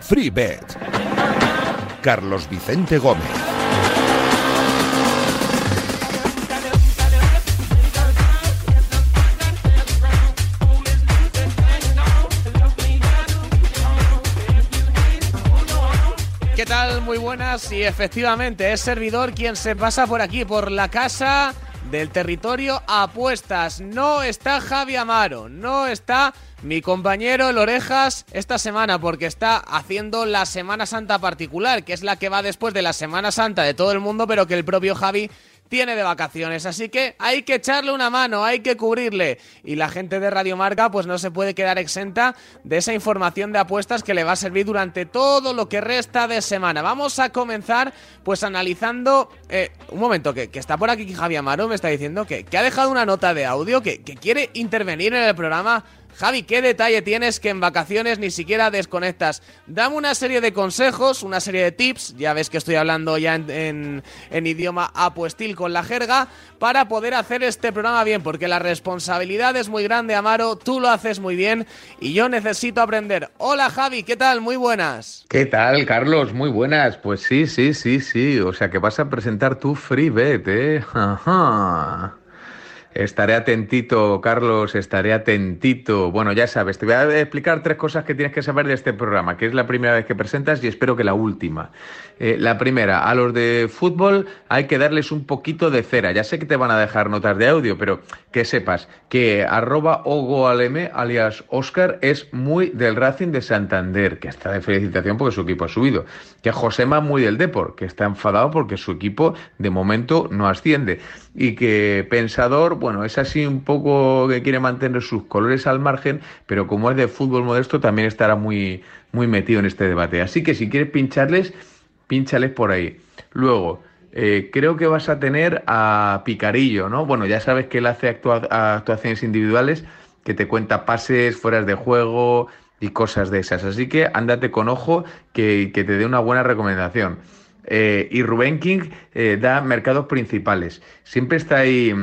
Free Bet. Carlos Vicente Gómez. Muy buenas y efectivamente es servidor quien se pasa por aquí, por la casa del territorio apuestas. No está Javi Amaro, no está mi compañero El Orejas esta semana porque está haciendo la Semana Santa particular, que es la que va después de la Semana Santa de todo el mundo, pero que el propio Javi tiene de vacaciones, así que hay que echarle una mano, hay que cubrirle. Y la gente de Radio Marca pues no se puede quedar exenta de esa información de apuestas que le va a servir durante todo lo que resta de semana. Vamos a comenzar pues analizando... Eh, un momento, que, está por aquí Javi Amaro, me está diciendo que, ha dejado una nota de audio, que quiere intervenir en el programa. Javi, ¿qué detalle tienes que en vacaciones ni siquiera desconectas? Dame una serie de consejos, una serie de tips, ya ves que estoy hablando ya en, idioma apuestil con la jerga, para poder hacer este programa bien, porque la responsabilidad es muy grande, Amaro, tú lo haces muy bien y yo necesito aprender. Hola Javi, ¿qué tal? Muy buenas. ¿Qué tal, Carlos? Muy buenas. Pues sí, sí, sí, sí. O sea que vas a presentar tu free bet, ¿eh? Ajá. Estaré atentito, Carlos, estaré atentito. Bueno, ya sabes, te voy a explicar tres cosas que tienes que saber de este programa, que es la primera vez que presentas y espero que la última. Eh, la primera, a los de fútbol hay que darles un poquito de cera. Ya sé que te van a dejar notas de audio, pero que sepas que arroba ogoaleme, alias Oscar, es muy del Racing de Santander, que está de felicitación porque su equipo ha subido. Que Josema muy del Depor, que está enfadado porque su equipo de momento no asciende. Y que Pensador, bueno, es así un poco que quiere mantener sus colores al margen, pero como es de fútbol modesto, también estará muy, muy metido en este debate. Así que si quieres pincharles, pínchales por ahí. Luego, eh, creo que vas a tener a Picarillo, ¿no? Bueno, ya sabes que él hace actua actuaciones individuales, que te cuenta pases, fueras de juego y cosas de esas. Así que ándate con ojo, que, que te dé una buena recomendación. Eh, y Rubén King eh, da mercados principales. Siempre está ahí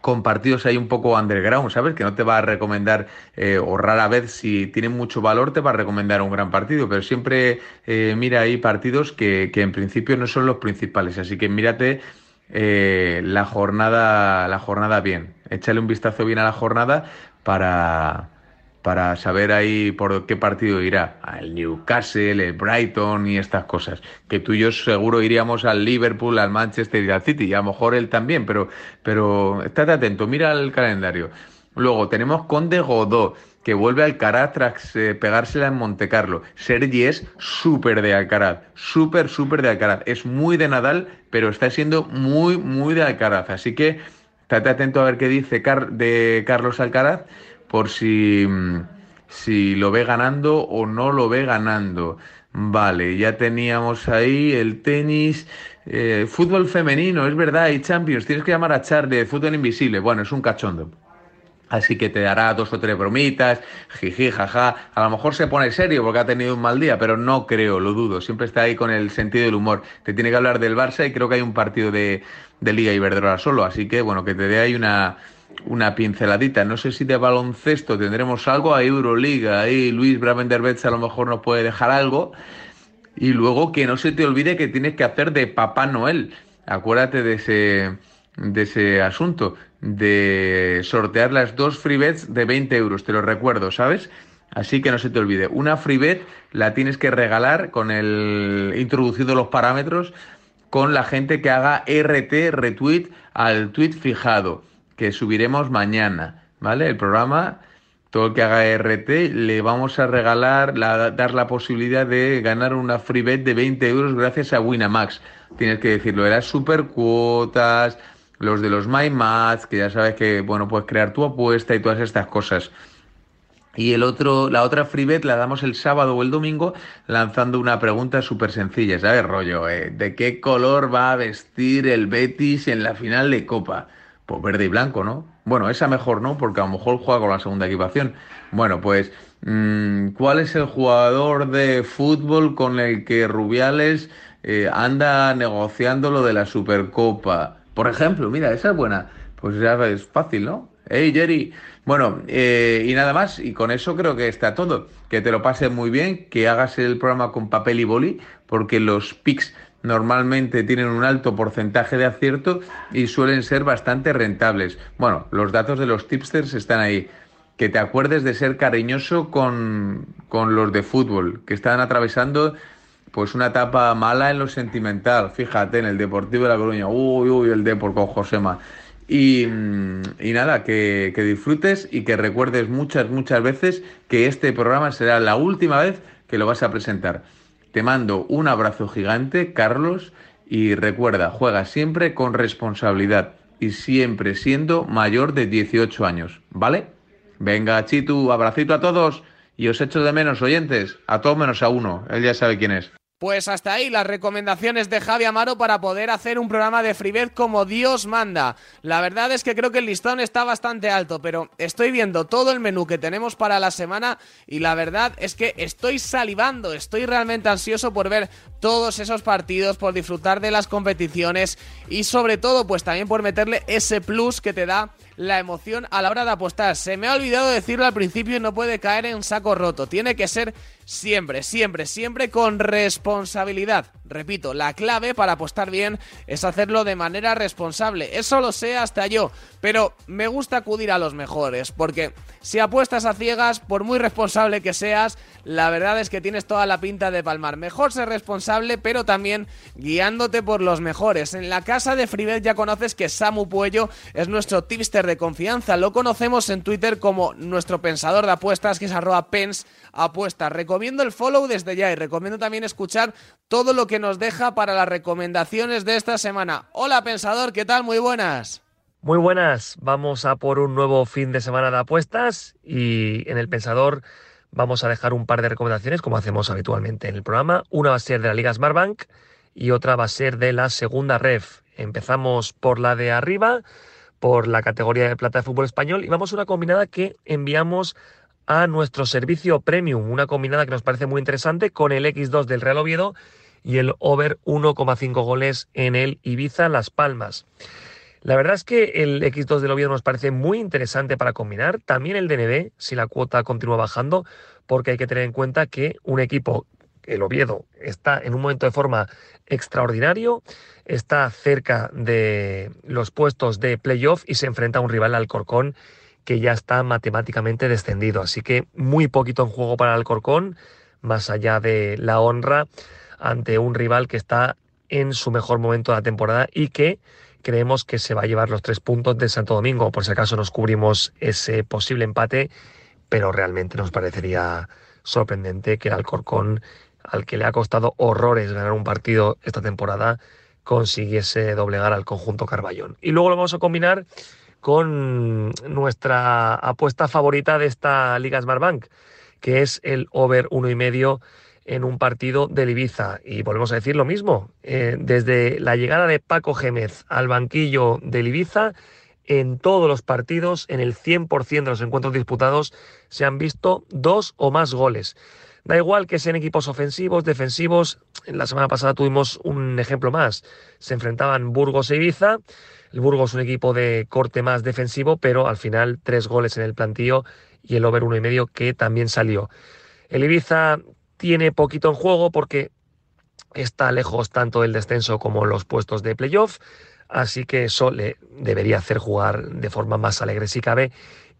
con partidos ahí un poco underground, ¿sabes? Que no te va a recomendar, eh, o rara vez si tienen mucho valor, te va a recomendar un gran partido, pero siempre mira ahí partidos que, que, en principio no son los principales, así que mírate la jornada, la jornada bien, échale un vistazo bien a la jornada para para saber ahí por qué partido irá. El Newcastle, el Brighton y estas cosas. Que tú y yo seguro iríamos al Liverpool, al Manchester y al City, y a lo mejor él también, pero, pero estate atento, mira el calendario. Luego tenemos Conde Godó, que vuelve al Alcaraz tras eh, pegársela en Montecarlo. Sergi es súper de Alcaraz, súper, súper de Alcaraz. Es muy de Nadal, pero está siendo muy, muy de Alcaraz. Así que estate atento a ver qué dice de Carlos Alcaraz por si, si lo ve ganando o no lo ve ganando. Vale, ya teníamos ahí el tenis, eh, fútbol femenino, es verdad, hay Champions, tienes que llamar a Charlie fútbol invisible. Bueno, es un cachondo. Así que te dará dos o tres bromitas, jiji, jaja. A lo mejor se pone serio porque ha tenido un mal día, pero no creo, lo dudo. Siempre está ahí con el sentido del humor. Te tiene que hablar del Barça y creo que hay un partido de, de Liga Iberdrola solo. Así que, bueno, que te dé ahí una, una pinceladita. No sé si de baloncesto tendremos algo, a Euroliga, ahí Luis Bravenderbets a lo mejor nos puede dejar algo. Y luego que no se te olvide que tienes que hacer de Papá Noel. Acuérdate de ese, de ese asunto, de sortear las dos free bets de 20 euros, te lo recuerdo, ¿sabes? Así que no se te olvide. Una free bet la tienes que regalar con el introducido los parámetros con la gente que haga RT retweet al tweet fijado que subiremos mañana, ¿vale? El programa, todo el que haga RT, le vamos a regalar, la, dar la posibilidad de ganar una free bet de 20 euros gracias a Winamax. Tienes que decirlo, eran super cuotas, los de los MyMats, que ya sabes que, bueno, puedes crear tu apuesta y todas estas cosas. Y el otro, la otra free bet la damos el sábado o el domingo lanzando una pregunta súper sencilla, ¿sabes? Rollo, eh, ¿de qué color va a vestir el Betis en la final de Copa? Pues verde y blanco, ¿no? Bueno, esa mejor no, porque a lo mejor juega con la segunda equipación. Bueno, pues, mmm, ¿cuál es el jugador de fútbol con el que Rubiales eh, anda negociando lo de la Supercopa? Por ejemplo, mira, esa es buena. Pues ya es fácil, ¿no? Hey Jerry. Bueno, eh, y nada más, y con eso creo que está todo. Que te lo pases muy bien, que hagas el programa con papel y boli, porque los pics normalmente tienen un alto porcentaje de acierto y suelen ser bastante rentables. Bueno, los datos de los tipsters están ahí. Que te acuerdes de ser cariñoso con, con los de fútbol, que están atravesando pues una etapa mala en lo sentimental. Fíjate, en el Deportivo de La Coruña. Uy, uy, el Depor con Josema. Y, y, nada, que, que, disfrutes y que recuerdes muchas, muchas veces que este programa será la última vez que lo vas a presentar. Te mando un abrazo gigante, Carlos, y recuerda, juega siempre con responsabilidad y siempre siendo mayor de 18 años, ¿vale? Venga, Chitu, abracito a todos y os echo de menos, oyentes, a todos menos a uno, él ya sabe quién es. Pues hasta ahí las recomendaciones de Javi Amaro para poder hacer un programa de Freebet como Dios manda. La verdad es que creo que el listón está bastante alto, pero estoy viendo todo el menú que tenemos para la semana y la verdad es que estoy salivando, estoy realmente ansioso por ver todos esos partidos, por disfrutar de las competiciones y sobre todo pues también por meterle ese plus que te da la emoción a la hora de apostar. Se me ha olvidado decirlo al principio y no puede caer en saco roto. Tiene que ser siempre, siempre, siempre con responsabilidad. Repito, la clave para apostar bien es hacerlo de manera responsable. Eso lo sé hasta yo, pero me gusta acudir a los mejores, porque si apuestas a ciegas, por muy responsable que seas, la verdad es que tienes toda la pinta de palmar. Mejor ser responsable, pero también guiándote por los mejores. En la casa de Freebet ya conoces que Samu Puello es nuestro tipster de confianza. Lo conocemos en Twitter como nuestro pensador de apuestas, que es arroba pens apuestas. Recomiendo el follow desde ya y recomiendo también escuchar todo lo que nos deja para las recomendaciones de esta semana. Hola pensador, ¿qué tal? Muy buenas. Muy buenas, vamos a por un nuevo fin de semana de apuestas y en el pensador vamos a dejar un par de recomendaciones como hacemos habitualmente en el programa. Una va a ser de la Liga Smartbank y otra va a ser de la segunda ref. Empezamos por la de arriba, por la categoría de plata de fútbol español y vamos a una combinada que enviamos a nuestro servicio premium, una combinada que nos parece muy interesante con el X2 del Real Oviedo y el over 1,5 goles en el Ibiza Las Palmas. La verdad es que el X2 del Oviedo nos parece muy interesante para combinar, también el DNB, si la cuota continúa bajando, porque hay que tener en cuenta que un equipo, el Oviedo, está en un momento de forma extraordinario, está cerca de los puestos de playoff y se enfrenta a un rival Alcorcón que ya está matemáticamente descendido. Así que muy poquito en juego para Alcorcón, más allá de la honra ante un rival que está en su mejor momento de la temporada y que creemos que se va a llevar los tres puntos de Santo Domingo. Por si acaso nos cubrimos ese posible empate, pero realmente nos parecería sorprendente que el Alcorcón, al que le ha costado horrores ganar un partido esta temporada, consiguiese doblegar al conjunto Carballón. Y luego lo vamos a combinar con nuestra apuesta favorita de esta Liga Smartbank, que es el over uno y medio en un partido del Ibiza. Y volvemos a decir lo mismo, eh, desde la llegada de Paco Gémez al banquillo del Ibiza, en todos los partidos, en el 100% de los encuentros disputados, se han visto dos o más goles. Da igual que sean equipos ofensivos, defensivos. La semana pasada tuvimos un ejemplo más. Se enfrentaban Burgos e Ibiza. El Burgos un equipo de corte más defensivo, pero al final tres goles en el plantillo y el over uno y medio que también salió. El Ibiza tiene poquito en juego porque está lejos tanto del descenso como los puestos de playoff, así que eso le debería hacer jugar de forma más alegre si cabe.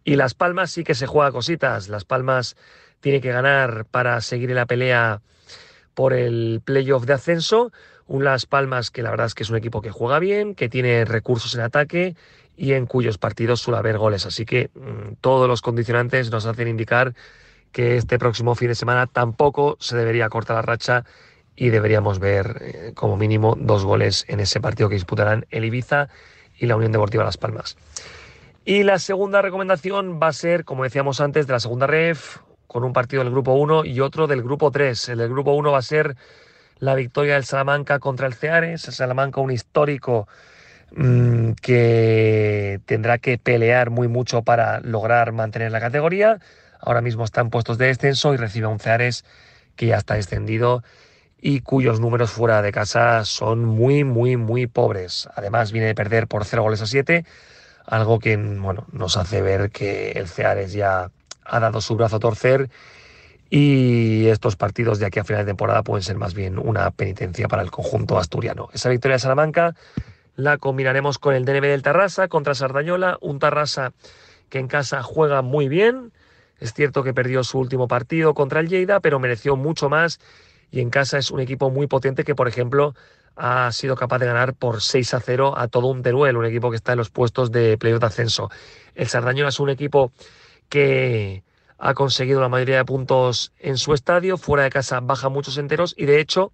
Y Las Palmas sí que se juega cositas. Las Palmas tiene que ganar para seguir en la pelea por el playoff de ascenso. Un Las Palmas que la verdad es que es un equipo que juega bien, que tiene recursos en ataque y en cuyos partidos suele haber goles. Así que mm, todos los condicionantes nos hacen indicar que este próximo fin de semana tampoco se debería cortar la racha y deberíamos ver eh, como mínimo dos goles en ese partido que disputarán el Ibiza y la Unión Deportiva Las Palmas. Y la segunda recomendación va a ser, como decíamos antes, de la segunda ref, con un partido del grupo 1 y otro del grupo 3. El del grupo 1 va a ser la victoria del Salamanca contra el Ceares. El Salamanca, un histórico mm, que tendrá que pelear muy mucho para lograr mantener la categoría. Ahora mismo está en puestos de descenso y recibe a un Ceares que ya está descendido y cuyos números fuera de casa son muy, muy, muy pobres. Además, viene de perder por 0 goles a 7, algo que bueno, nos hace ver que el Ceares ya ha dado su brazo a torcer y estos partidos de aquí a final de temporada pueden ser más bien una penitencia para el conjunto asturiano. Esa victoria de Salamanca la combinaremos con el DNB del Tarrasa contra Sardañola, un Tarrasa que en casa juega muy bien. Es cierto que perdió su último partido contra el Lleida, pero mereció mucho más y en casa es un equipo muy potente que, por ejemplo, ha sido capaz de ganar por 6 a 0 a todo un Teruel, un equipo que está en los puestos de playoff de ascenso. El Sardañola es un equipo que ha conseguido la mayoría de puntos en su estadio, fuera de casa baja muchos enteros y de hecho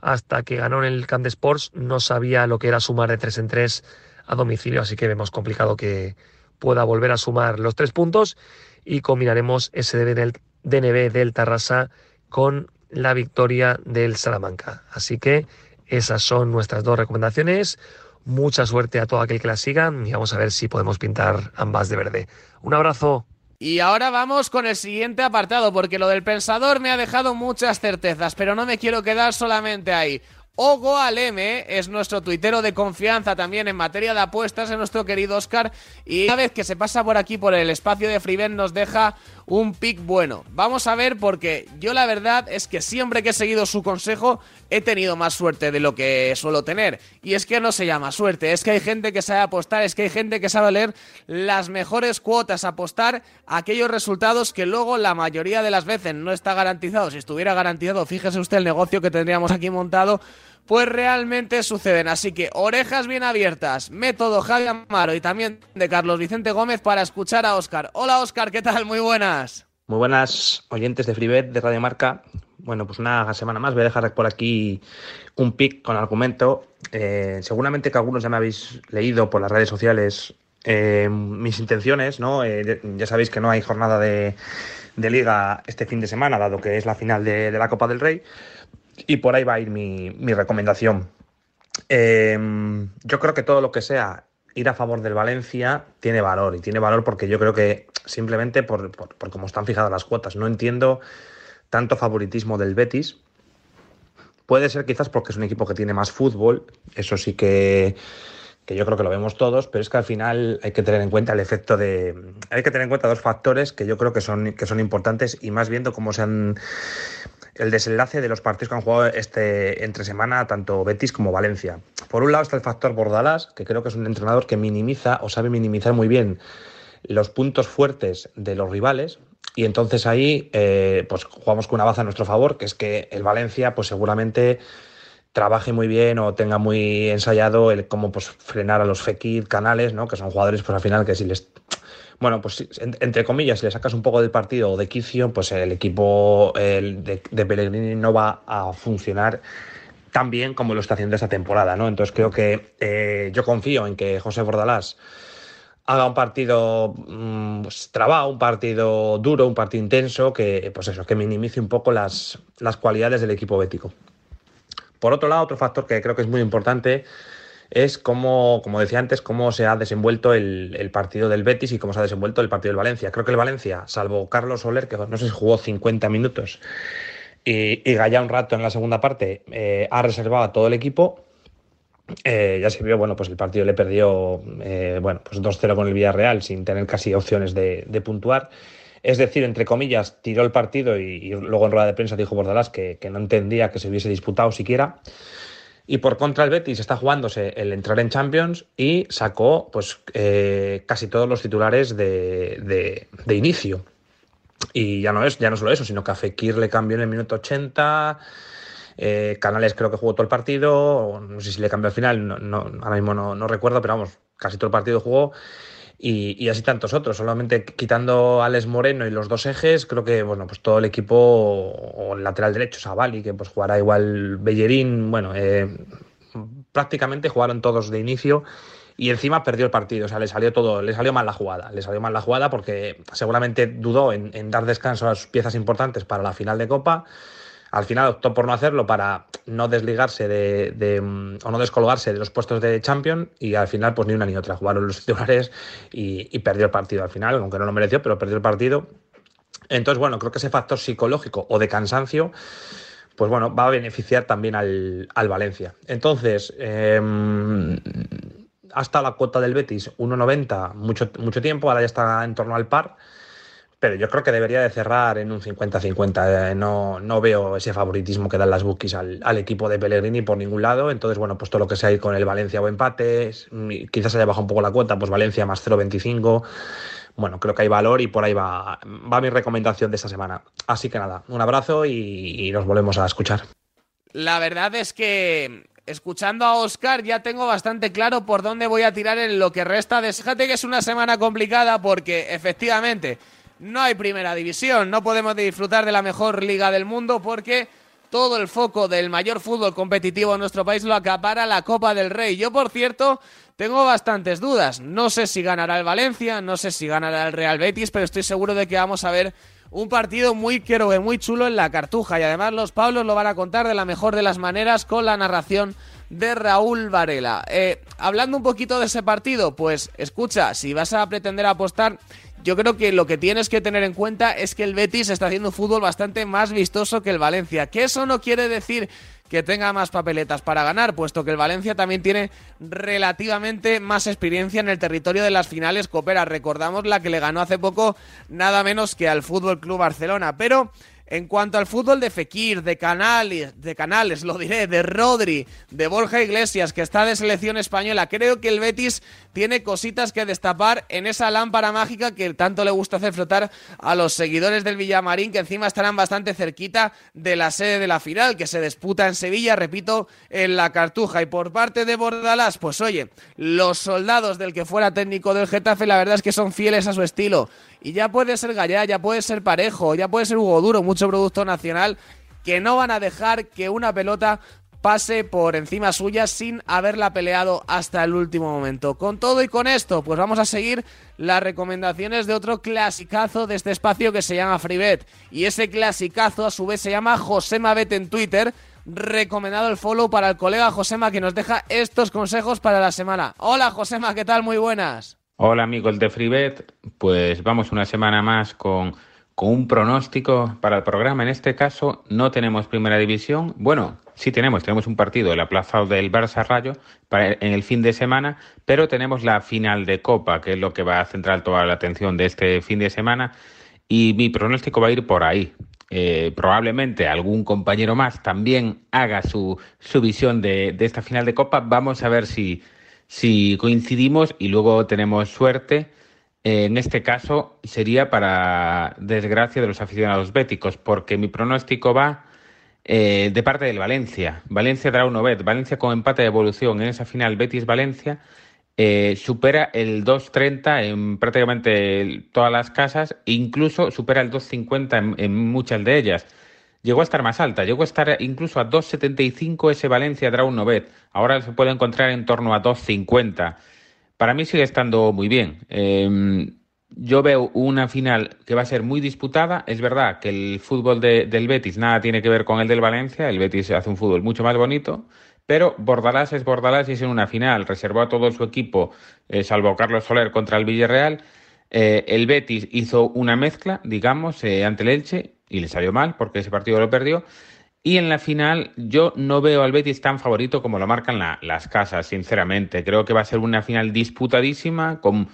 hasta que ganó en el Camp de Sports no sabía lo que era sumar de 3 en 3 a domicilio, así que vemos complicado que pueda volver a sumar los tres puntos y combinaremos ese DNB del Tarrasa con la victoria del Salamanca. Así que esas son nuestras dos recomendaciones. Mucha suerte a todo aquel que la siga y vamos a ver si podemos pintar ambas de verde. Un abrazo. Y ahora vamos con el siguiente apartado, porque lo del pensador me ha dejado muchas certezas, pero no me quiero quedar solamente ahí. Ogo Aleme es nuestro tuitero de confianza también en materia de apuestas, es nuestro querido Oscar. Y una vez que se pasa por aquí por el espacio de Freebet nos deja un pick bueno. Vamos a ver porque yo la verdad es que siempre que he seguido su consejo he tenido más suerte de lo que suelo tener. Y es que no se llama suerte, es que hay gente que sabe apostar, es que hay gente que sabe leer las mejores cuotas, apostar aquellos resultados que luego la mayoría de las veces no está garantizado. Si estuviera garantizado, fíjese usted el negocio que tendríamos aquí montado pues realmente suceden. Así que orejas bien abiertas, método Javi Amaro y también de Carlos Vicente Gómez para escuchar a Oscar. Hola Oscar, ¿qué tal? Muy buenas. Muy buenas oyentes de FreeBet de Radio Marca. Bueno, pues una semana más voy a dejar por aquí un pick con argumento. Eh, seguramente que algunos ya me habéis leído por las redes sociales eh, mis intenciones, ¿no? Eh, ya sabéis que no hay jornada de, liga este fin de semana, dado que es la final de la Copa del Rey. Y por ahí va a ir mi, recomendación. Em, yo creo que todo lo que sea ir a favor del Valencia tiene valor. Y tiene valor porque yo creo que simplemente por, cómo están fijadas las cuotas. No entiendo tanto favoritismo del Betis. Puede ser quizás porque es un equipo que tiene más fútbol. Eso sí que, que yo creo que lo vemos todos, pero es que al final hay que tener en cuenta el efecto de. Hay que tener en cuenta dos factores que yo creo que son, que son importantes y más viendo cómo se han el desenlace de los partidos que han jugado este entre semana tanto Betis como Valencia. Por un lado está el factor Bordalás, que creo que es un entrenador que minimiza o sabe minimizar muy bien los puntos fuertes de los rivales y entonces ahí eh, pues jugamos con una baza a nuestro favor, que es que el Valencia pues seguramente trabaje muy bien o tenga muy ensayado el cómo pues frenar a los Fekir, Canales, ¿no? que son jugadores pues al final que si les bueno, pues entre comillas, si le sacas un poco del partido o de quicio, pues el equipo de, Pellegrini no va a funcionar tan bien como lo está haciendo esta temporada, ¿no? Entonces creo que eh, yo confío en que José Bordalás haga un partido mm, pues, trabado, un partido duro, un partido intenso, que pues eso, que minimice un poco las, las cualidades del equipo bético. Por otro lado, otro factor que creo que es muy importante es cómo, como decía antes, cómo se ha desenvuelto el, partido del Betis y cómo se ha desenvuelto el partido del Valencia. Creo que el Valencia, salvo Carlos Soler, que no sé si jugó 50 minutos y, y un rato en la segunda parte, eh, ha reservado a todo el equipo. Eh, ya se vio, bueno, pues el partido le perdió, eh, bueno, pues 2-0 con el Villarreal sin tener casi opciones de, puntuar. Es decir, entre comillas, tiró el partido y, luego en rueda de prensa dijo Bordalás que, que no entendía que se hubiese disputado siquiera. Y por contra el Betis está jugándose el entrar en Champions y sacó pues eh, casi todos los titulares de, inicio. Y ya no es ya no solo eso, sino que a Fekir le cambió en el minuto 80. Eh, Canales creo que jugó todo el partido, no sé si le cambió al final, no, ahora mismo no, no, recuerdo, pero vamos, casi todo el partido jugó y, así tantos otros. Solamente quitando a Alex Moreno y los dos ejes, creo que bueno, pues todo el equipo, o el lateral derecho, Savali, que pues jugará igual Bellerín, bueno, eh, prácticamente jugaron todos de inicio y encima perdió el partido, o sea, le salió todo, le salió mal la jugada, le salió mal la jugada porque seguramente dudó en, en dar descanso a sus piezas importantes para la final de Copa al final optó por no hacerlo para no desligarse de, o no descolgarse de los puestos de champion y al final pues ni una ni otra. Jugaron los titulares y, perdió el partido al final, aunque no lo mereció, pero perdió el partido. Entonces, bueno, creo que ese factor psicológico o de cansancio pues bueno, va a beneficiar también al, Valencia. Entonces, eh, hasta la cuota del Betis 1,90 mucho, mucho tiempo, ahora ya está en torno al par pero yo creo que debería de cerrar en un 50-50. Eh, no, no veo ese favoritismo que dan las bookies al, equipo de Pellegrini por ningún lado. Entonces, bueno, pues todo lo que sea ir con el Valencia o empate, quizás haya bajado un poco la cuota, pues Valencia más 0,25. Bueno, creo que hay valor y por ahí va, va mi recomendación de esta semana. Así que nada, un abrazo y, y nos volvemos a escuchar. La verdad es que escuchando a Oscar ya tengo bastante claro por dónde voy a tirar en lo que resta. Fíjate que es una semana complicada porque efectivamente no hay primera división, no podemos disfrutar de la mejor liga del mundo porque todo el foco del mayor fútbol competitivo en nuestro país lo acapara la Copa del Rey. Yo, por cierto, tengo bastantes dudas. No sé si ganará el Valencia, no sé si ganará el Real Betis, pero estoy seguro de que vamos a ver un partido muy quiero que muy chulo en la Cartuja y además los Pablos lo van a contar de la mejor de las maneras con la narración de Raúl Varela. Eh, hablando un poquito de ese partido, pues escucha, si vas a pretender apostar, yo creo que lo que tienes que tener en cuenta es que el Betis está haciendo un fútbol bastante más vistoso que el Valencia. Que eso no quiere decir que tenga más papeletas para ganar, puesto que el Valencia también tiene relativamente más experiencia en el territorio de las finales Coopera. Recordamos la que le ganó hace poco nada menos que al Fútbol Club Barcelona, pero en cuanto al fútbol de Fekir, de Canales, de Canales, lo diré, de Rodri, de Borja Iglesias, que está de selección española, creo que el Betis tiene cositas que destapar en esa lámpara mágica que tanto le gusta hacer flotar a los seguidores del Villamarín, que encima estarán bastante cerquita de la sede de la final, que se disputa en Sevilla, repito, en la Cartuja. Y por parte de Bordalás, pues oye, los soldados del que fuera técnico del Getafe, la verdad es que son fieles a su estilo y ya puede ser Gallá, ya puede ser Parejo, ya puede ser Hugo Duro, mucho producto nacional, que no van a dejar que una pelota pase por encima suya sin haberla peleado hasta el último momento. Con todo y con esto, pues vamos a seguir las recomendaciones de otro clasicazo de este espacio que se llama FreeBet. Y ese clasicazo a su vez se llama Josema Bet en Twitter. Recomendado el follow para el colega Josema que nos deja estos consejos para la semana. Hola Josema, ¿qué tal? Muy buenas. Hola amigos de FreeBet, pues vamos una semana más con, un pronóstico para el programa. En este caso no tenemos primera división. Bueno, sí tenemos, tenemos un partido, el aplazado del Barça Rayo en el fin de semana, pero tenemos la final de Copa, que es lo que va a centrar toda la atención de este fin de semana. Y mi pronóstico va a ir por ahí. Eh, probablemente algún compañero más también haga su, su visión de, de esta final de Copa. Vamos a ver si si coincidimos y luego tenemos suerte, eh, en este caso sería para desgracia de los aficionados béticos, porque mi pronóstico va eh, de parte del Valencia. Valencia dará un bet. Valencia con empate de evolución en esa final Betis-Valencia eh, supera el 2.30 en prácticamente todas las casas incluso supera el 2.50 en muchas de ellas llegó a estar más alta, llegó a estar incluso a 2,75 ese Valencia Drawn Novet. Ahora se puede encontrar en torno a 2,50. Para mí sigue estando muy bien. Em, yo veo una final que va a ser muy disputada. Es verdad que el fútbol del Betis nada tiene que ver con el del Valencia. El Betis hace un fútbol mucho más bonito. Pero Bordalás es Bordalás y es en una final. Reservó a todo su equipo, eh, salvo Carlos Soler contra el Villarreal. Eh, el Betis hizo una mezcla, digamos, eh, ante el Elche y le salió mal porque ese partido lo perdió. Y en la final yo no veo al Betis tan favorito como lo marcan las casas, sinceramente. Creo que va a ser una final disputadísima, con,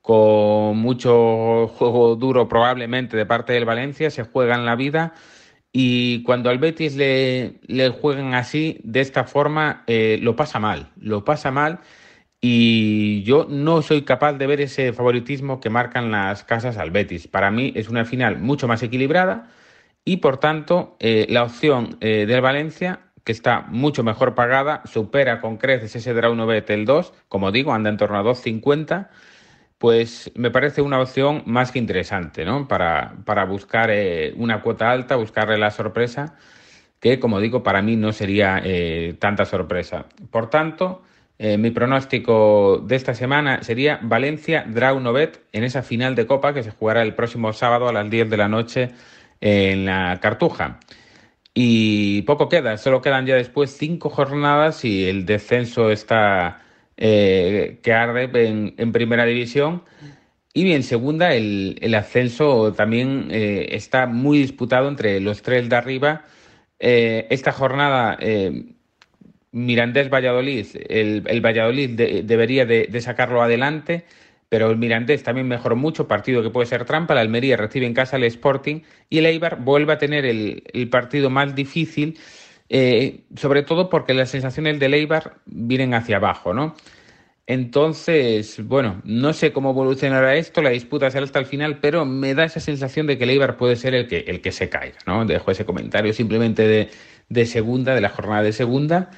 con mucho juego duro probablemente de parte del Valencia, se juega en la vida. Y cuando al Betis le, le juegan así, de esta forma, eh, lo pasa mal, lo pasa mal. Y yo no soy capaz de ver ese favoritismo que marcan las casas al Betis. Para mí es una final mucho más equilibrada y por tanto eh, la opción eh, del Valencia que está mucho mejor pagada, supera con creces ese Draw Bet el 2, como digo, anda en torno a 2.50, pues me parece una opción más que interesante, ¿no? Para, para buscar eh, una cuota alta, buscarle la sorpresa, que como digo, para mí no sería tanta sorpresa. Por tanto, mi pronóstico de esta semana sería Valencia Draw Bet en esa final de Copa que se jugará el próximo sábado a las 10 de la noche en la Cartuja. Y poco queda, solo quedan ya después cinco jornadas y el descenso está eh, que arde en, primera división. Y en segunda, el, ascenso también eh, está muy disputado entre los tres de arriba. Eh, esta jornada, eh, Mirandés Valladolid, el, el Valladolid debería de, de, sacarlo adelante, pero el Mirandés también mejoró mucho, partido que puede ser trampa, la Almería recibe en casa el Sporting y el Eibar vuelve a tener el, el partido más difícil, eh, sobre todo porque las sensaciones del Eibar vienen hacia abajo, ¿no? Entonces, bueno, no sé cómo evolucionará esto, la disputa será hasta el final, pero me da esa sensación de que el Eibar puede ser el que, el que se caiga, ¿no? Dejo ese comentario simplemente de, de segunda, de la jornada de segunda.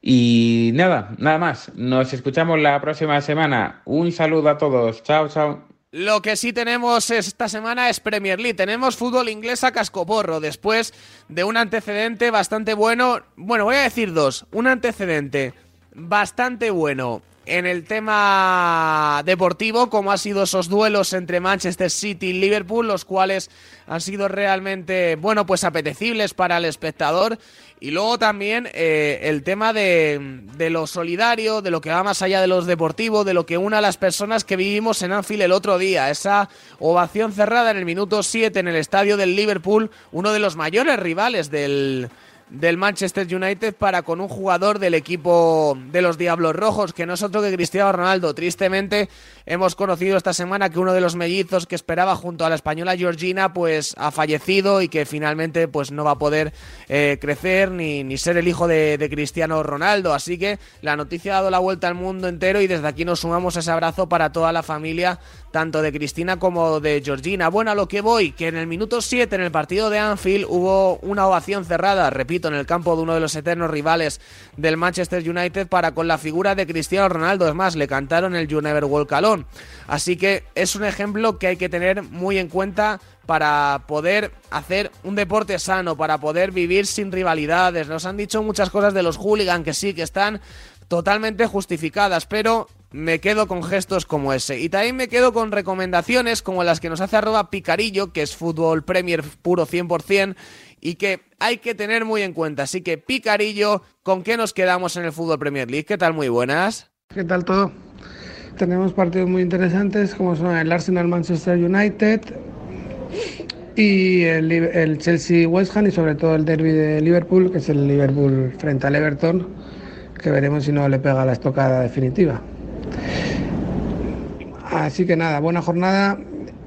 Y nada, nada más. Nos escuchamos la próxima semana. Un saludo a todos. Chao, chao. Lo que sí tenemos esta semana es Premier League. Tenemos fútbol inglés a cascoporro después de un antecedente bastante bueno. Bueno, voy a decir dos. Un antecedente bastante bueno en el tema deportivo, como han sido esos duelos entre Manchester City y Liverpool, los cuales han sido realmente, bueno, pues apetecibles para el espectador. Y luego también eh, el tema de, de, lo solidario, de lo que va más allá de los deportivos, de lo que una a las personas que vivimos en Anfield el otro día. Esa ovación cerrada en el minuto 7 en el estadio del Liverpool, uno de los mayores rivales del del Manchester United para con un jugador del equipo de los Diablos Rojos, que no es otro que Cristiano Ronaldo. Tristemente hemos conocido esta semana que uno de los mellizos que esperaba junto a la española Georgina pues ha fallecido y que finalmente pues no va a poder eh, crecer ni, ser el hijo de, de, Cristiano Ronaldo. Así que la noticia ha dado la vuelta al mundo entero y desde aquí nos sumamos ese abrazo para toda la familia tanto de Cristina como de Georgina. Bueno, a lo que voy, que en el minuto 7 en el partido de Anfield hubo una ovación cerrada, repito, en el campo de uno de los eternos rivales del Manchester United para con la figura de Cristiano Ronaldo. Es más, le cantaron el You Never Walk Alone. Así que es un ejemplo que hay que tener muy en cuenta para poder hacer un deporte sano, para poder vivir sin rivalidades. Nos han dicho muchas cosas de los hooligans que sí, que están totalmente justificadas, pero me quedo con gestos como ese. Y también me quedo con recomendaciones como las que nos hace arroba Picarillo, que es fútbol Premier puro 100%, y que hay que tener muy en cuenta. Así que Picarillo, ¿con qué nos quedamos en el fútbol Premier League? ¿Qué tal? Muy buenas. ¿Qué tal todo? Tenemos partidos muy interesantes como son el Arsenal Manchester United y el, el Chelsea West Ham y sobre todo el derby de Liverpool, que es el Liverpool frente al Everton, que veremos si no le pega la estocada definitiva. Así que nada, buena jornada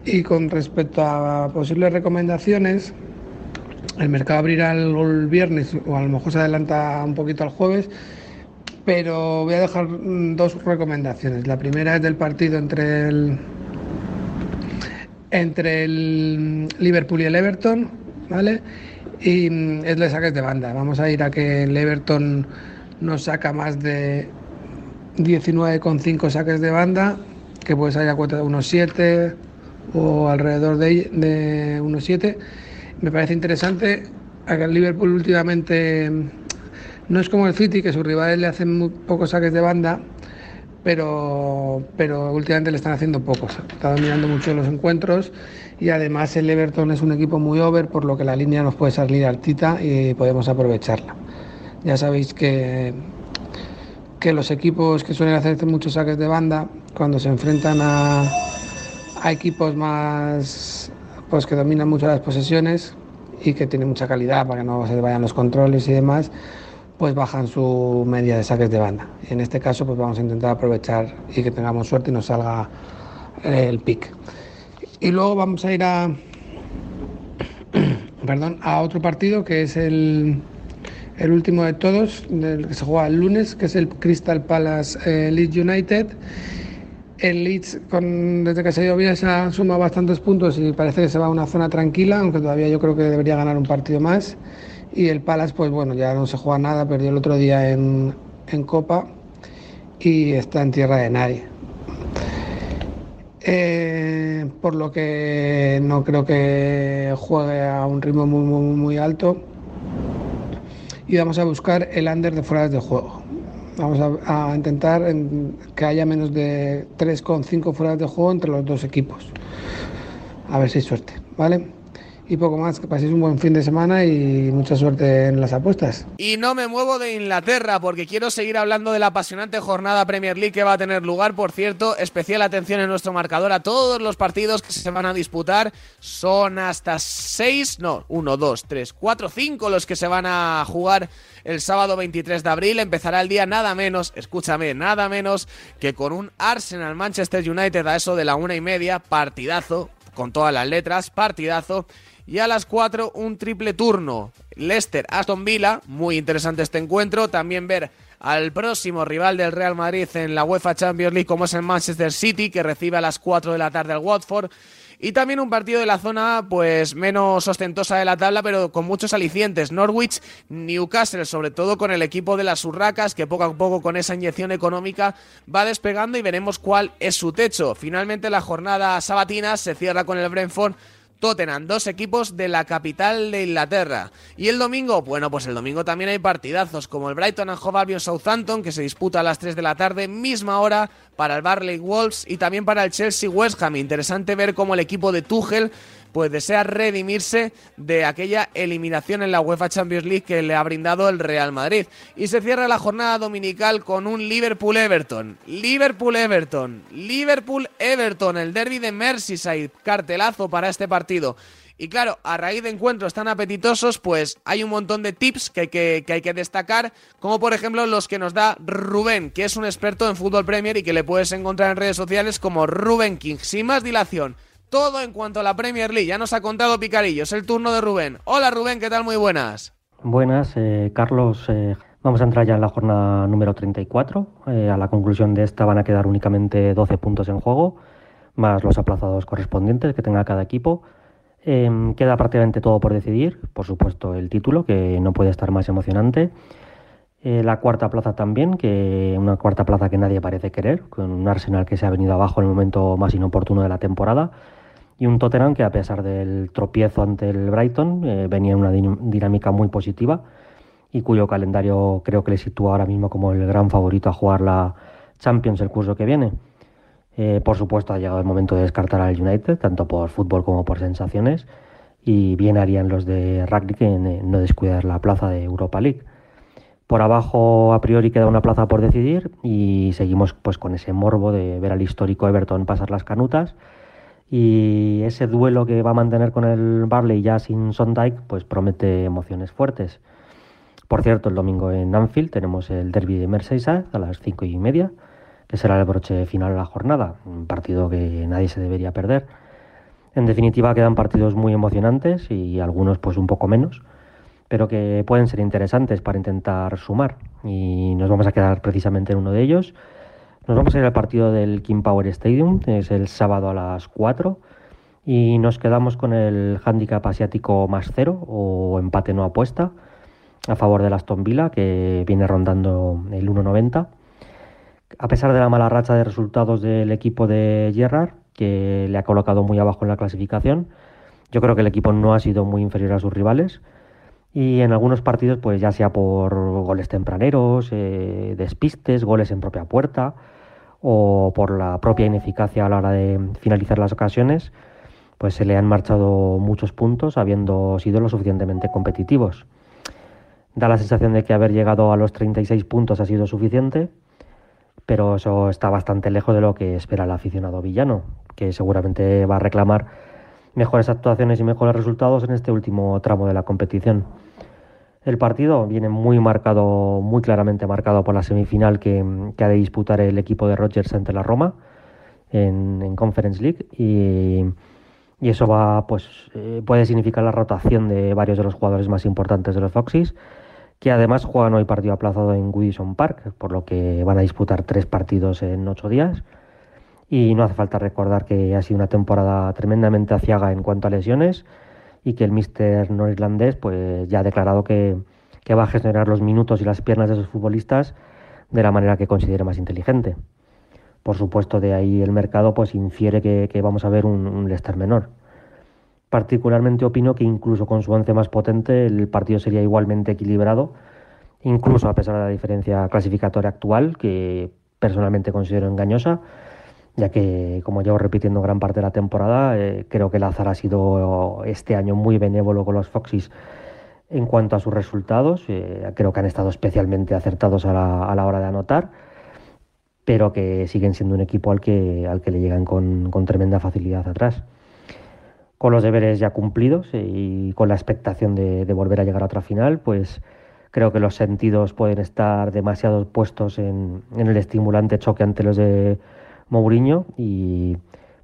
y con respecto a posibles recomendaciones, el mercado abrirá el, viernes o a lo mejor se adelanta un poquito al jueves, pero voy a dejar dos recomendaciones. La primera es del partido entre el entre el Liverpool y el Everton, ¿vale? Y es de saques de banda. Vamos a ir a que el Everton nos saca más de 19,5 saques de banda, que puede salir a cuota de unos 7 o alrededor de, de unos 7. Me parece interesante. que el Liverpool últimamente no es como el City, que sus rivales le hacen muy pocos saques de banda, pero, pero últimamente le están haciendo pocos. Está dominando mucho los encuentros y además el Everton es un equipo muy over, por lo que la línea nos puede salir altita y podemos aprovecharla. Ya sabéis que, que los equipos que suelen hacer muchos saques de banda, cuando se enfrentan a, a equipos más pues que dominan mucho las posesiones y que tienen mucha calidad para que no se vayan los controles y demás, pues bajan su media de saques de banda. Y en este caso, pues vamos a intentar aprovechar y que tengamos suerte y nos salga el pick. Y luego vamos a ir a, perdón, a otro partido que es el, el último de todos, que se juega el lunes, que es el Crystal Palace eh, Leeds United. El Leeds, desde que se dio bien, se ha sumado bastantes puntos y parece que se va a una zona tranquila, aunque todavía yo creo que debería ganar un partido más. Y el Palace, pues bueno, ya no se juega nada, perdió el otro día en, en Copa y está en tierra de nadie. Eh, por lo que no creo que juegue a un ritmo muy, muy, muy alto y vamos a buscar el under de fuera de juego. Vamos a, intentar en, que haya menos de 3,5 fuera de juego entre los dos equipos. A ver si hay suerte, ¿vale? Y poco más. Que paséis un buen fin de semana y mucha suerte en las apuestas. Y no me muevo de Inglaterra porque quiero seguir hablando de la apasionante jornada Premier League que va a tener lugar. Por cierto, especial atención en nuestro marcador a todos los partidos que se van a disputar. Son hasta seis, no, uno, dos, tres, cuatro, cinco los que se van a jugar el sábado 23 de abril. Empezará el día nada menos, escúchame, nada menos que con un Arsenal Manchester United a eso de la una y media. Partidazo, con todas las letras, partidazo. Y a las 4 un triple turno. Leicester, Aston Villa, muy interesante este encuentro. También ver al próximo rival del Real Madrid en la UEFA Champions League como es el Manchester City, que recibe a las 4 de la tarde al Watford. Y también un partido de la zona pues menos ostentosa de la tabla, pero con muchos alicientes. Norwich, Newcastle, sobre todo con el equipo de las Urracas, que poco a poco con esa inyección económica va despegando y veremos cuál es su techo. Finalmente la jornada sabatina se cierra con el Brentford Tottenham, dos equipos de la capital de Inglaterra. Y el domingo, bueno, pues el domingo también hay partidazos como el Brighton and Hove Albion Southampton que se disputa a las 3 de la tarde, misma hora para el Barley Wolves y también para el Chelsea West Ham. Interesante ver cómo el equipo de Tuchel pues desea redimirse de aquella eliminación en la UEFA Champions League que le ha brindado el Real Madrid. Y se cierra la jornada dominical con un Liverpool-Everton. Liverpool-Everton. Liverpool-Everton, el derby de Merseyside. Cartelazo para este partido. Y claro, a raíz de encuentros tan apetitosos, pues hay un montón de tips que hay que, que hay que, destacar, como por ejemplo los que nos da Rubén, que es un experto en fútbol Premier y que le puedes encontrar en redes sociales como Rubén King. Sin más dilación, todo en cuanto a la Premier League. Ya nos ha contado Picarillo, es el turno de Rubén. Hola Rubén, ¿qué tal? Muy buenas. Buenas, eh, Carlos. Eh, vamos a entrar ya en la jornada número 34. Eh, a la conclusión de esta van a quedar únicamente 12 puntos en juego, más los aplazados correspondientes que tenga cada equipo. Em, queda prácticamente todo por decidir. Por supuesto, el título, que no puede estar más emocionante. la cuarta plaza también, que una cuarta plaza que nadie parece querer, con un Arsenal que se ha venido abajo en el momento más inoportuno de la temporada y un Tottenham que a pesar del tropiezo ante el Brighton eh, venía en una dinámica muy positiva y cuyo calendario creo que le sitúa ahora mismo como el gran favorito a jugar la Champions el curso que viene. Eh, por supuesto ha llegado el momento de descartar al United, tanto por fútbol como por sensaciones, y bien harían los de Rugby en no descuidar la plaza de Europa League. Por abajo a priori queda una plaza por decidir y seguimos pues con ese morbo de ver al histórico Everton pasar las canutas y ese duelo que va a mantener con el Barley ya sin Sondike pues promete emociones fuertes. Por cierto, el domingo en Anfield tenemos el derby de Merseyside a las cinco y media, que será el broche final de la jornada, un partido que nadie se debería perder. En definitiva, quedan partidos muy emocionantes y algunos pues un poco menos, pero que pueden ser interesantes para intentar sumar. Y nos vamos a quedar precisamente en uno de ellos nos vamos a ir al partido del King Power Stadium, es el sábado a las 4 y nos quedamos con el handicap asiático más cero o empate no apuesta a favor del Aston Villa que viene rondando el 1.90. A pesar de la mala racha de resultados del equipo de Gerrard, que le ha colocado muy abajo en la clasificación, yo creo que el equipo no ha sido muy inferior a sus rivales y en algunos partidos, pues ya sea por goles tempraneros, eh, despistes, goles en propia puerta o por la propia ineficacia a la hora de finalizar las ocasiones, pues se le han marchado muchos puntos habiendo sido lo suficientemente competitivos. Da la sensación de que haber llegado a los 36 puntos ha sido suficiente, pero eso está bastante lejos de lo que espera el aficionado villano, que seguramente va a reclamar mejores actuaciones y mejores resultados en este último tramo de la competición. El partido viene muy marcado, muy claramente marcado por la semifinal que, ha de disputar el equipo de Rogers ante la Roma en, Conference League y, eso va, pues, eh, puede significar la rotación de varios de los jugadores más importantes de los Foxys, que además juegan hoy partido aplazado en Goodison Park, por lo que van a disputar tres partidos en ocho días. Y no hace falta recordar que ha sido una temporada tremendamente aciaga en cuanto a lesiones y que el míster norirlandés pues, ya ha declarado que, va a gestionar los minutos y las piernas de sus futbolistas de la manera que considere más inteligente. Por supuesto, de ahí el mercado pues infiere que, vamos a ver un, un, Leicester menor. Particularmente opino que incluso con su once más potente el partido sería igualmente equilibrado, incluso a pesar de la diferencia clasificatoria actual, que personalmente considero engañosa, ya que, como llevo repitiendo gran parte de la temporada, eh, creo que Lazar ha sido este año muy benévolo con los Foxys en cuanto a sus resultados. Eh, creo que han estado especialmente acertados a la, hora de anotar, pero que siguen siendo un equipo al que, al que le llegan con, tremenda facilidad atrás. Con los deberes ya cumplidos eh, y con la expectación de, volver a llegar a otra final, pues creo que los sentidos pueden estar demasiado puestos en, en el estimulante choque ante los de Mourinho y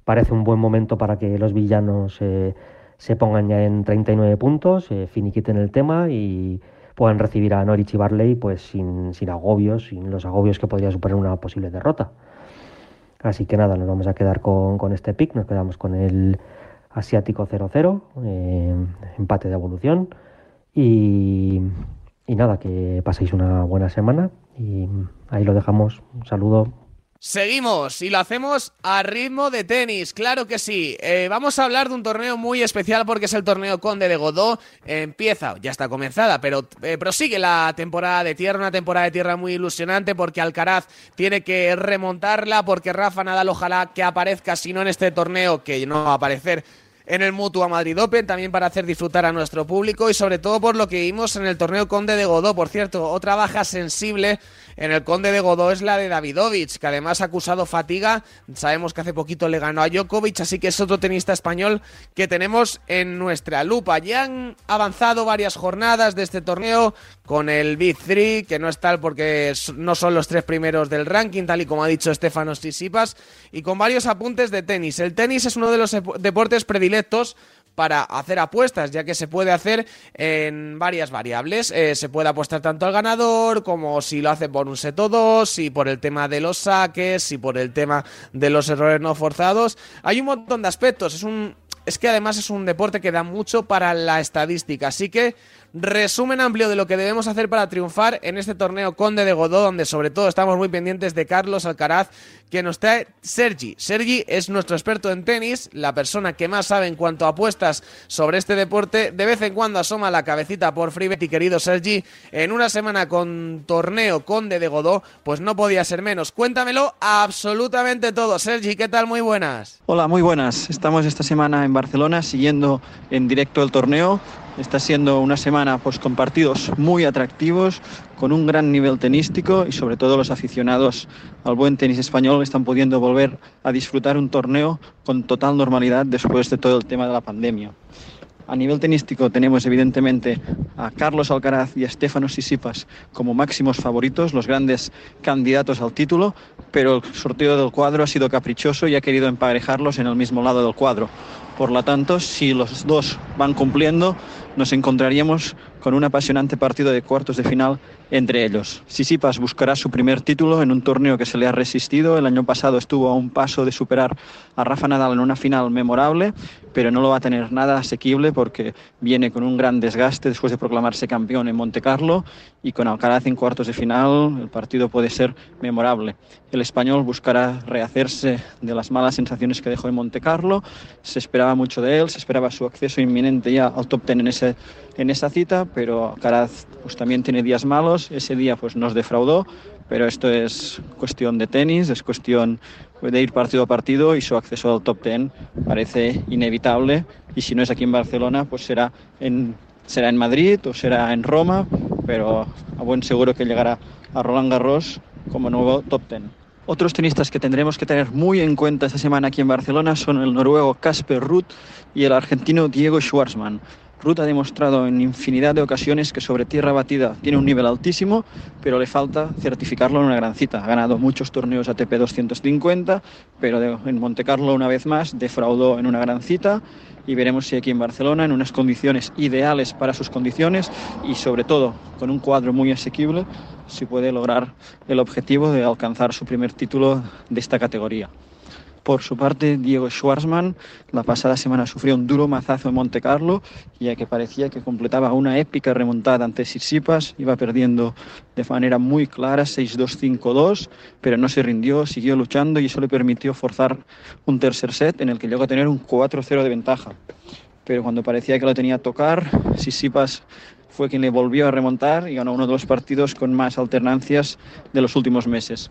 parece un buen momento para que los villanos eh, se pongan ya en 39 puntos, eh, finiquiten el tema y puedan recibir a Norwich y Barley pues sin, sin agobios, sin los agobios que podría suponer una posible derrota. Así que nada, nos vamos a quedar con, este pick, nos quedamos con el asiático 0-0, eh, empate de evolución y, y nada, que paséis una buena semana y ahí lo dejamos. Un saludo. Seguimos y lo hacemos a ritmo de tenis, claro que sí. Eh, vamos a hablar de un torneo muy especial porque es el torneo Conde de Godó. empieza, ya está comenzada, pero eh, prosigue la temporada de tierra, una temporada de tierra muy ilusionante porque Alcaraz tiene que remontarla, porque Rafa Nadal ojalá que aparezca, si no en este torneo, que no va a aparecer en el Mutua Madrid Open, también para hacer disfrutar a nuestro público y sobre todo por lo que vimos en el torneo Conde de Godó. Por cierto, otra baja sensible en el Conde de Godó es la de Davidovich, que además ha acusado fatiga. Sabemos que hace poquito le ganó a Djokovic, así que es otro tenista español que tenemos en nuestra lupa. Ya han avanzado varias jornadas de este torneo con el Big 3, que no es tal porque no son los tres primeros del ranking, tal y como ha dicho Stefanos Sisipas, y con varios apuntes de tenis. El tenis es uno de los deportes predilectos para hacer apuestas, ya que se puede hacer en varias variables. Eh, se puede apostar tanto al ganador como si lo hace por un seto 2, si por el tema de los saques, si por el tema de los errores no forzados. Hay un montón de aspectos. Es un es que además es un deporte que da mucho para la estadística. Así que resumen amplio de lo que debemos hacer para triunfar en este torneo Conde de Godó, donde sobre todo estamos muy pendientes de Carlos Alcaraz, que nos trae Sergi. Sergi es nuestro experto en tenis, la persona que más sabe en cuanto a apuestas sobre este deporte. De vez en cuando asoma la cabecita por FreeBet y querido Sergi, en una semana con torneo Conde de Godó, pues no podía ser menos. Cuéntamelo absolutamente todo. Sergi, ¿qué tal? Muy buenas. Hola, muy buenas. Estamos esta semana en Barcelona siguiendo en directo el torneo Está siendo una semana pues, con partidos muy atractivos, con un gran nivel tenístico y sobre todo los aficionados al buen tenis español están pudiendo volver a disfrutar un torneo con total normalidad después de todo el tema de la pandemia. A nivel tenístico tenemos evidentemente a Carlos Alcaraz y a Stefano Sisipas como máximos favoritos, los grandes candidatos al título, pero el sorteo del cuadro ha sido caprichoso y ha querido emparejarlos en el mismo lado del cuadro. Por lo tanto, si los dos van cumpliendo, nos encontraríamos con un apasionante partido de cuartos de final entre ellos. Sisipas buscará su primer título en un torneo que se le ha resistido. El año pasado estuvo a un paso de superar a Rafa Nadal en una final memorable, pero no lo va a tener nada asequible porque viene con un gran desgaste después de proclamarse campeón en Monte Carlo y con Alcaraz en cuartos de final el partido puede ser memorable. El español buscará rehacerse de las malas sensaciones que dejó en Monte Carlo. Se esperaba mucho de él, se esperaba su acceso inminente ya al top ten en, ese, en esa cita, pero Alcaraz pues, también tiene días malos. Ese día pues, nos defraudó, pero esto es cuestión de tenis, es cuestión de ir partido a partido y su acceso al top ten parece inevitable. Y si no es aquí en Barcelona, pues será en, será en Madrid o será en Roma, pero a buen seguro que llegará a Roland Garros como nuevo top ten. Otros tenistas que tendremos que tener muy en cuenta esta semana aquí en Barcelona son el noruego Casper Ruth y el argentino Diego Schwartzman. Ruth ha demostrado en infinidad de ocasiones que sobre tierra batida tiene un nivel altísimo, pero le falta certificarlo en una gran cita. Ha ganado muchos torneos ATP 250, pero en Monte Carlo una vez más defraudó en una gran cita y veremos si aquí en Barcelona, en unas condiciones ideales para sus condiciones y sobre todo con un cuadro muy asequible, si puede lograr el objetivo de alcanzar su primer título de esta categoría. Por su parte, Diego Schwarzman la pasada semana sufrió un duro mazazo en Monte Carlo, ya que parecía que completaba una épica remontada ante Sissipas, iba perdiendo de manera muy clara 6-2-5-2, pero no se rindió, siguió luchando y eso le permitió forzar un tercer set en el que llegó a tener un 4-0 de ventaja. Pero cuando parecía que lo tenía a tocar, Sissipas fue quien le volvió a remontar y ganó uno de los partidos con más alternancias de los últimos meses.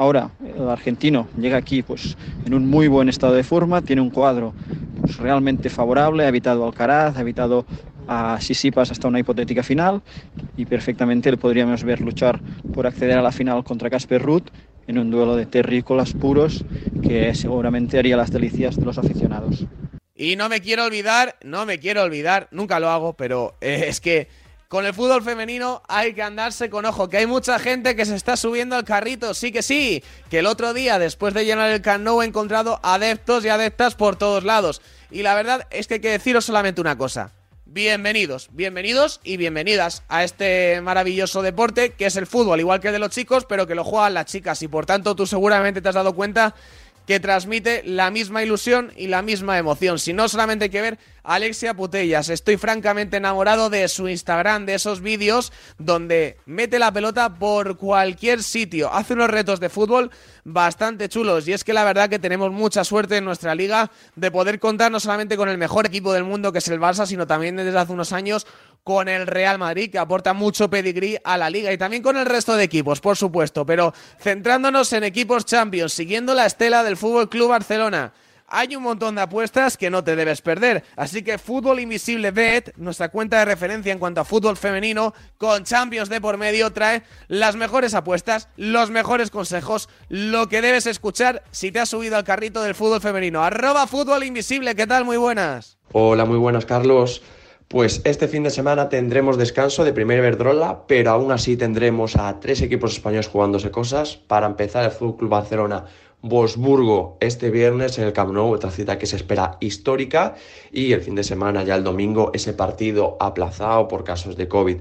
Ahora, el argentino llega aquí pues, en un muy buen estado de forma, tiene un cuadro pues, realmente favorable, ha evitado Alcaraz, ha evitado a Sisipas hasta una hipotética final y perfectamente le podríamos ver luchar por acceder a la final contra Casper Ruth en un duelo de terrícolas puros que seguramente haría las delicias de los aficionados. Y no me quiero olvidar, no me quiero olvidar, nunca lo hago, pero eh, es que con el fútbol femenino hay que andarse con ojo, que hay mucha gente que se está subiendo al carrito, sí que sí, que el otro día, después de llenar el cano, he encontrado adeptos y adeptas por todos lados. Y la verdad es que hay que deciros solamente una cosa. Bienvenidos, bienvenidos y bienvenidas a este maravilloso deporte que es el fútbol, igual que el de los chicos, pero que lo juegan las chicas y por tanto tú seguramente te has dado cuenta que transmite la misma ilusión y la misma emoción. Si no, solamente hay que ver a Alexia Putellas. Estoy francamente enamorado de su Instagram, de esos vídeos donde mete la pelota por cualquier sitio. Hace unos retos de fútbol bastante chulos y es que la verdad que tenemos mucha suerte en nuestra liga de poder contar no solamente con el mejor equipo del mundo que es el Barça, sino también desde hace unos años con el Real Madrid, que aporta mucho pedigrí a la liga y también con el resto de equipos, por supuesto, pero centrándonos en equipos Champions, siguiendo la estela del Fútbol Club Barcelona. Hay un montón de apuestas que no te debes perder. Así que Fútbol Invisible Bet, nuestra cuenta de referencia en cuanto a fútbol femenino, con Champions de por medio, trae las mejores apuestas, los mejores consejos, lo que debes escuchar si te has subido al carrito del fútbol femenino. Arroba Fútbol Invisible, ¿qué tal? Muy buenas. Hola, muy buenas, Carlos. Pues este fin de semana tendremos descanso de Primera Iberdrola, pero aún así tendremos a tres equipos españoles jugándose cosas. Para empezar, el Fútbol Club Barcelona Bosburgo este viernes en el Camp Nou, otra cita que se espera histórica y el fin de semana ya el domingo ese partido aplazado por casos de COVID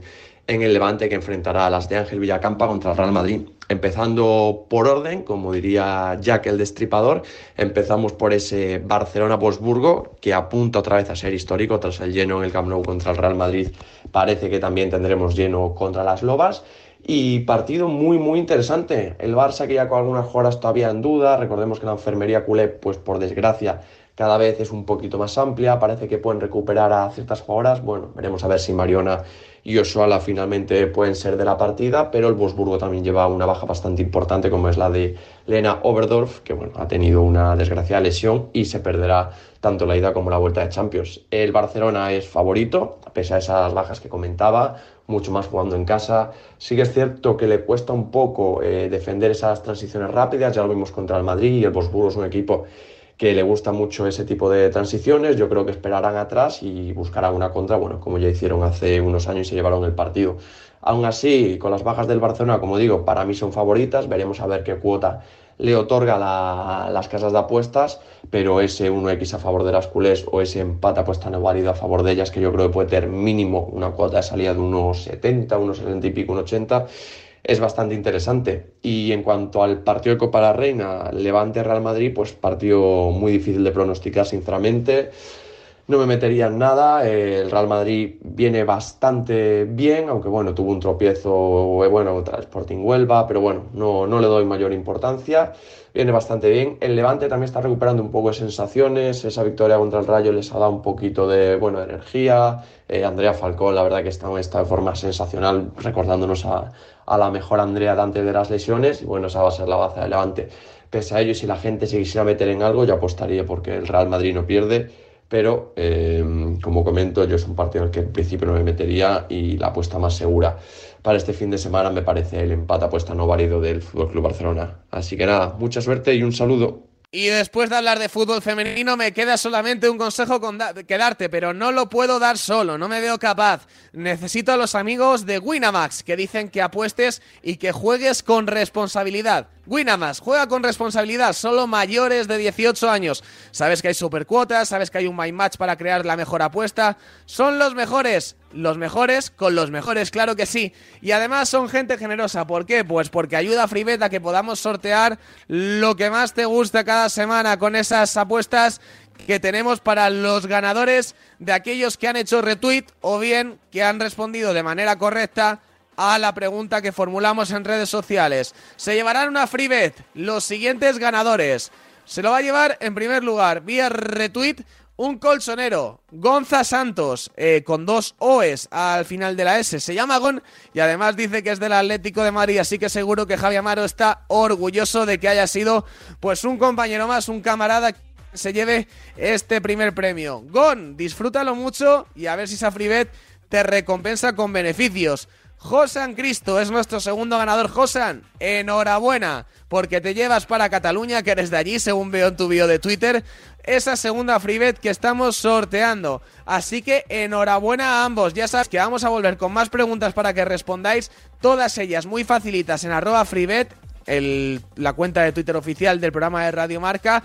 en el Levante que enfrentará a las de Ángel Villacampa contra el Real Madrid. Empezando por orden, como diría Jack el Destripador, empezamos por ese Barcelona-Bosburgo que apunta otra vez a ser histórico tras el lleno en el Camp Nou contra el Real Madrid. Parece que también tendremos lleno contra las Lobas. Y partido muy, muy interesante. El Barça que ya con algunas jugadoras todavía en duda. Recordemos que la enfermería culé, pues por desgracia, cada vez es un poquito más amplia. Parece que pueden recuperar a ciertas jugadoras. Bueno, veremos a ver si Mariona y Osoala finalmente pueden ser de la partida. Pero el Bosburgo también lleva una baja bastante importante, como es la de Lena Oberdorf, que bueno, ha tenido una desgraciada lesión y se perderá tanto la ida como la vuelta de Champions. El Barcelona es favorito, pese a esas bajas que comentaba mucho más jugando en casa. Sí que es cierto que le cuesta un poco eh, defender esas transiciones rápidas, ya lo vimos contra el Madrid y el Bosburgo es un equipo que le gusta mucho ese tipo de transiciones. Yo creo que esperarán atrás y buscarán una contra, bueno, como ya hicieron hace unos años y se llevaron el partido. Aún así, con las bajas del Barcelona, como digo, para mí son favoritas. Veremos a ver qué cuota le otorga las casas de apuestas, pero ese 1x a favor de las culés o ese empate apuesta no válido a favor de ellas, que yo creo que puede tener mínimo una cuota de salida de unos 70, unos 70 y pico, unos 80, es bastante interesante. Y en cuanto al partido de Copa la Reina, Levante-Real Madrid, pues partido muy difícil de pronosticar, sinceramente no me metería en nada. El Real Madrid viene bastante bien, aunque bueno, tuvo un tropiezo bueno contra Sporting Huelva, pero bueno, no, no le doy mayor importancia. Viene bastante bien. El Levante también está recuperando un poco de sensaciones. Esa victoria contra el Rayo les ha dado un poquito de, bueno, de energía. Eh, Andrea Falcón, la verdad que está, está de forma sensacional, recordándonos a, a la mejor Andrea de antes de las lesiones. Y bueno, esa va a ser la base del Levante. Pese a ello, si la gente se quisiera meter en algo, yo apostaría porque el Real Madrid no pierde pero eh, como comento, yo es un partido en el que en principio no me metería y la apuesta más segura para este fin de semana me parece el empate apuesta no válido del Fútbol Club Barcelona. Así que nada, mucha suerte y un saludo. Y después de hablar de fútbol femenino me queda solamente un consejo con que darte, pero no lo puedo dar solo, no me veo capaz. Necesito a los amigos de Winamax que dicen que apuestes y que juegues con responsabilidad. Winamax, juega con responsabilidad, solo mayores de 18 años. Sabes que hay supercuotas, sabes que hay un My Match para crear la mejor apuesta. Son los mejores, los mejores con los mejores, claro que sí. Y además son gente generosa. ¿Por qué? Pues porque ayuda a Freebet a que podamos sortear lo que más te gusta cada semana con esas apuestas que tenemos para los ganadores de aquellos que han hecho retweet o bien que han respondido de manera correcta a la pregunta que formulamos en redes sociales. Se llevarán una free bet los siguientes ganadores. Se lo va a llevar en primer lugar vía retweet un colchonero, Gonza Santos, eh, con dos OEs al final de la S. Se llama Gon y además dice que es del Atlético de Madrid, así que seguro que Javi Amaro está orgulloso de que haya sido pues un compañero más, un camarada que se lleve este primer premio. Gon, disfrútalo mucho y a ver si Safribet te recompensa con beneficios. Josan Cristo es nuestro segundo ganador. Josan, enhorabuena, porque te llevas para Cataluña, que eres de allí, según veo en tu bio de Twitter, esa segunda freebet que estamos sorteando. Así que enhorabuena a ambos. Ya sabes que vamos a volver con más preguntas para que respondáis, todas ellas muy facilitas en arroba freebet, la cuenta de Twitter oficial del programa de Radio Marca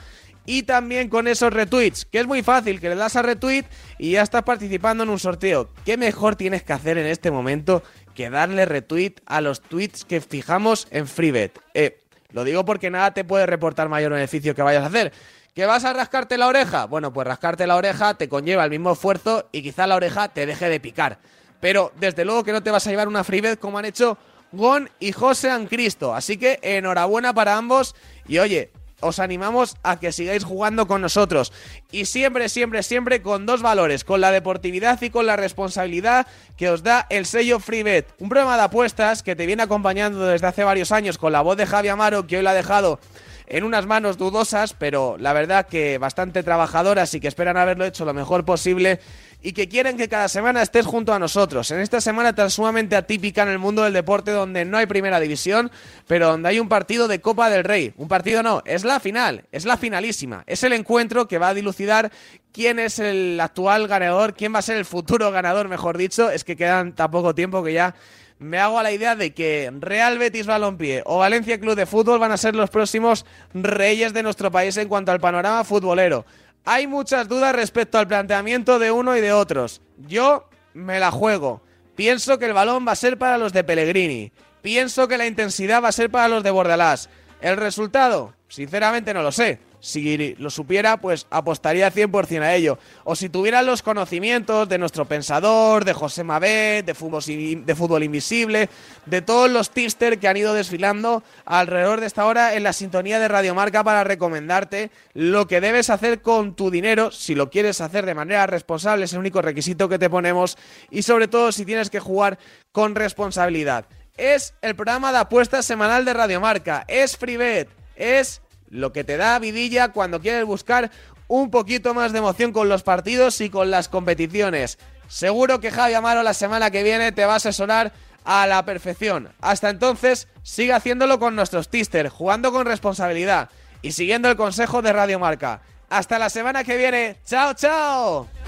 y también con esos retweets, que es muy fácil, que le das a retweet y ya estás participando en un sorteo. ¿Qué mejor tienes que hacer en este momento que darle retweet a los tweets que fijamos en FreeBet. Eh, lo digo porque nada te puede reportar mayor beneficio que vayas a hacer. ¿Que vas a rascarte la oreja? Bueno, pues rascarte la oreja te conlleva el mismo esfuerzo y quizá la oreja te deje de picar. Pero desde luego que no te vas a llevar una FreeBet como han hecho Gon y José Cristo. Así que enhorabuena para ambos y oye, os animamos a que sigáis jugando con nosotros. Y siempre, siempre, siempre con dos valores, con la deportividad y con la responsabilidad que os da el sello FreeBet. Un programa de apuestas que te viene acompañando desde hace varios años con la voz de Javi Amaro, que hoy la ha dejado en unas manos dudosas, pero la verdad que bastante trabajadoras y que esperan haberlo hecho lo mejor posible y que quieren que cada semana estés junto a nosotros. En esta semana tan sumamente atípica en el mundo del deporte donde no hay primera división, pero donde hay un partido de Copa del Rey. Un partido no, es la final, es la finalísima. Es el encuentro que va a dilucidar quién es el actual ganador, quién va a ser el futuro ganador, mejor dicho. Es que quedan tan poco tiempo que ya me hago a la idea de que Real Betis Balompié o Valencia Club de Fútbol van a ser los próximos reyes de nuestro país en cuanto al panorama futbolero. Hay muchas dudas respecto al planteamiento de uno y de otros. Yo me la juego. Pienso que el balón va a ser para los de Pellegrini. Pienso que la intensidad va a ser para los de Bordalás. ¿El resultado? Sinceramente no lo sé si lo supiera, pues apostaría 100% a ello. O si tuviera los conocimientos de nuestro pensador, de José Mabet, de fútbol, de fútbol invisible, de todos los tipsters que han ido desfilando alrededor de esta hora en la sintonía de Radiomarca para recomendarte lo que debes hacer con tu dinero, si lo quieres hacer de manera responsable, es el único requisito que te ponemos, y sobre todo si tienes que jugar con responsabilidad. Es el programa de apuestas semanal de Radiomarca, es FreeBet, es lo que te da vidilla cuando quieres buscar un poquito más de emoción con los partidos y con las competiciones. Seguro que Javi Amaro la semana que viene te va a asesorar a la perfección. Hasta entonces, sigue haciéndolo con nuestros tister, jugando con responsabilidad y siguiendo el consejo de Radio Marca. Hasta la semana que viene. ¡Chao, chao!